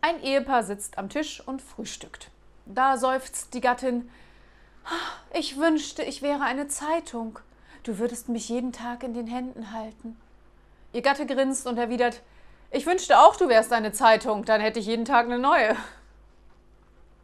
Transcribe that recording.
Ein Ehepaar sitzt am Tisch und frühstückt. Da seufzt die Gattin Ich wünschte, ich wäre eine Zeitung. Du würdest mich jeden Tag in den Händen halten. Ihr Gatte grinst und erwidert Ich wünschte auch, du wärst eine Zeitung, dann hätte ich jeden Tag eine neue.